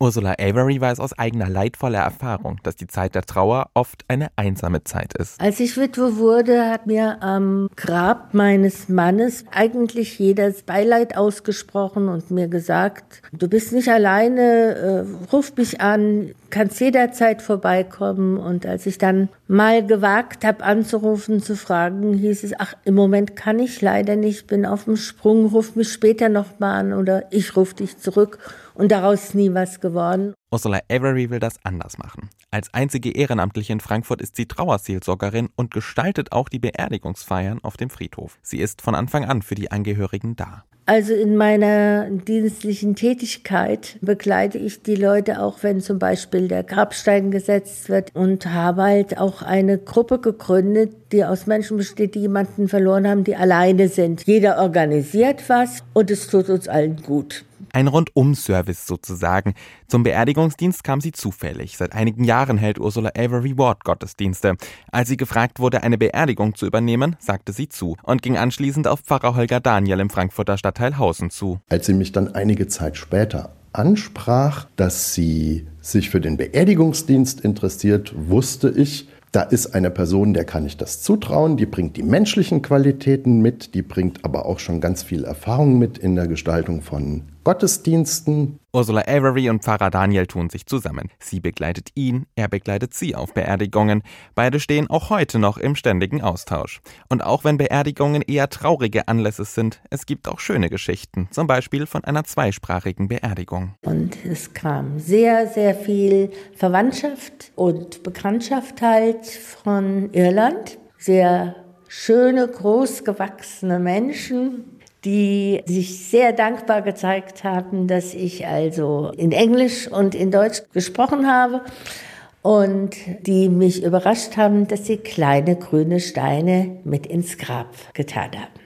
Ursula Avery weiß aus eigener leidvoller Erfahrung, dass die Zeit der Trauer oft eine einsame Zeit ist. Als ich Witwe wurde, hat mir am Grab meines Mannes eigentlich jeder Beileid ausgesprochen und mir gesagt, du bist nicht alleine, äh, ruf mich an, kannst jederzeit vorbeikommen. Und als ich dann mal gewagt habe anzurufen, zu fragen, hieß es, ach, im Moment kann ich leider nicht, bin auf dem Sprung, ruf mich später nochmal an oder ich ruf dich zurück und daraus nie was geworden. Ursula Avery will das anders machen. Als einzige Ehrenamtliche in Frankfurt ist sie Trauerseelsorgerin und gestaltet auch die Beerdigungsfeiern auf dem Friedhof. Sie ist von Anfang an für die Angehörigen da. Also in meiner dienstlichen Tätigkeit begleite ich die Leute auch, wenn zum Beispiel der Grabstein gesetzt wird und habe halt auch eine Gruppe gegründet, die aus Menschen besteht, die jemanden verloren haben, die alleine sind. Jeder organisiert was und es tut uns allen gut. Ein Rundum-Service sozusagen. Zum Beerdigungsdienst kam sie zufällig. Seit einigen Jahren hält Ursula Avery Ward Gottesdienste. Als sie gefragt wurde, eine Beerdigung zu übernehmen, sagte sie zu und ging anschließend auf Pfarrer Holger Daniel im Frankfurter Stadtteil Hausen zu. Als sie mich dann einige Zeit später ansprach, dass sie sich für den Beerdigungsdienst interessiert, wusste ich, da ist eine Person, der kann ich das zutrauen, die bringt die menschlichen Qualitäten mit, die bringt aber auch schon ganz viel Erfahrung mit in der Gestaltung von Gottesdiensten. Ursula Avery und Pfarrer Daniel tun sich zusammen. Sie begleitet ihn, er begleitet sie auf Beerdigungen. Beide stehen auch heute noch im ständigen Austausch. Und auch wenn Beerdigungen eher traurige Anlässe sind, es gibt auch schöne Geschichten, zum Beispiel von einer zweisprachigen Beerdigung. Und es kam sehr, sehr viel Verwandtschaft und Bekanntschaft halt von Irland. Sehr schöne, großgewachsene Menschen, die sich sehr dankbar gezeigt haben, dass ich also in Englisch und in Deutsch gesprochen habe und die mich überrascht haben, dass sie kleine grüne Steine mit ins Grab getan haben.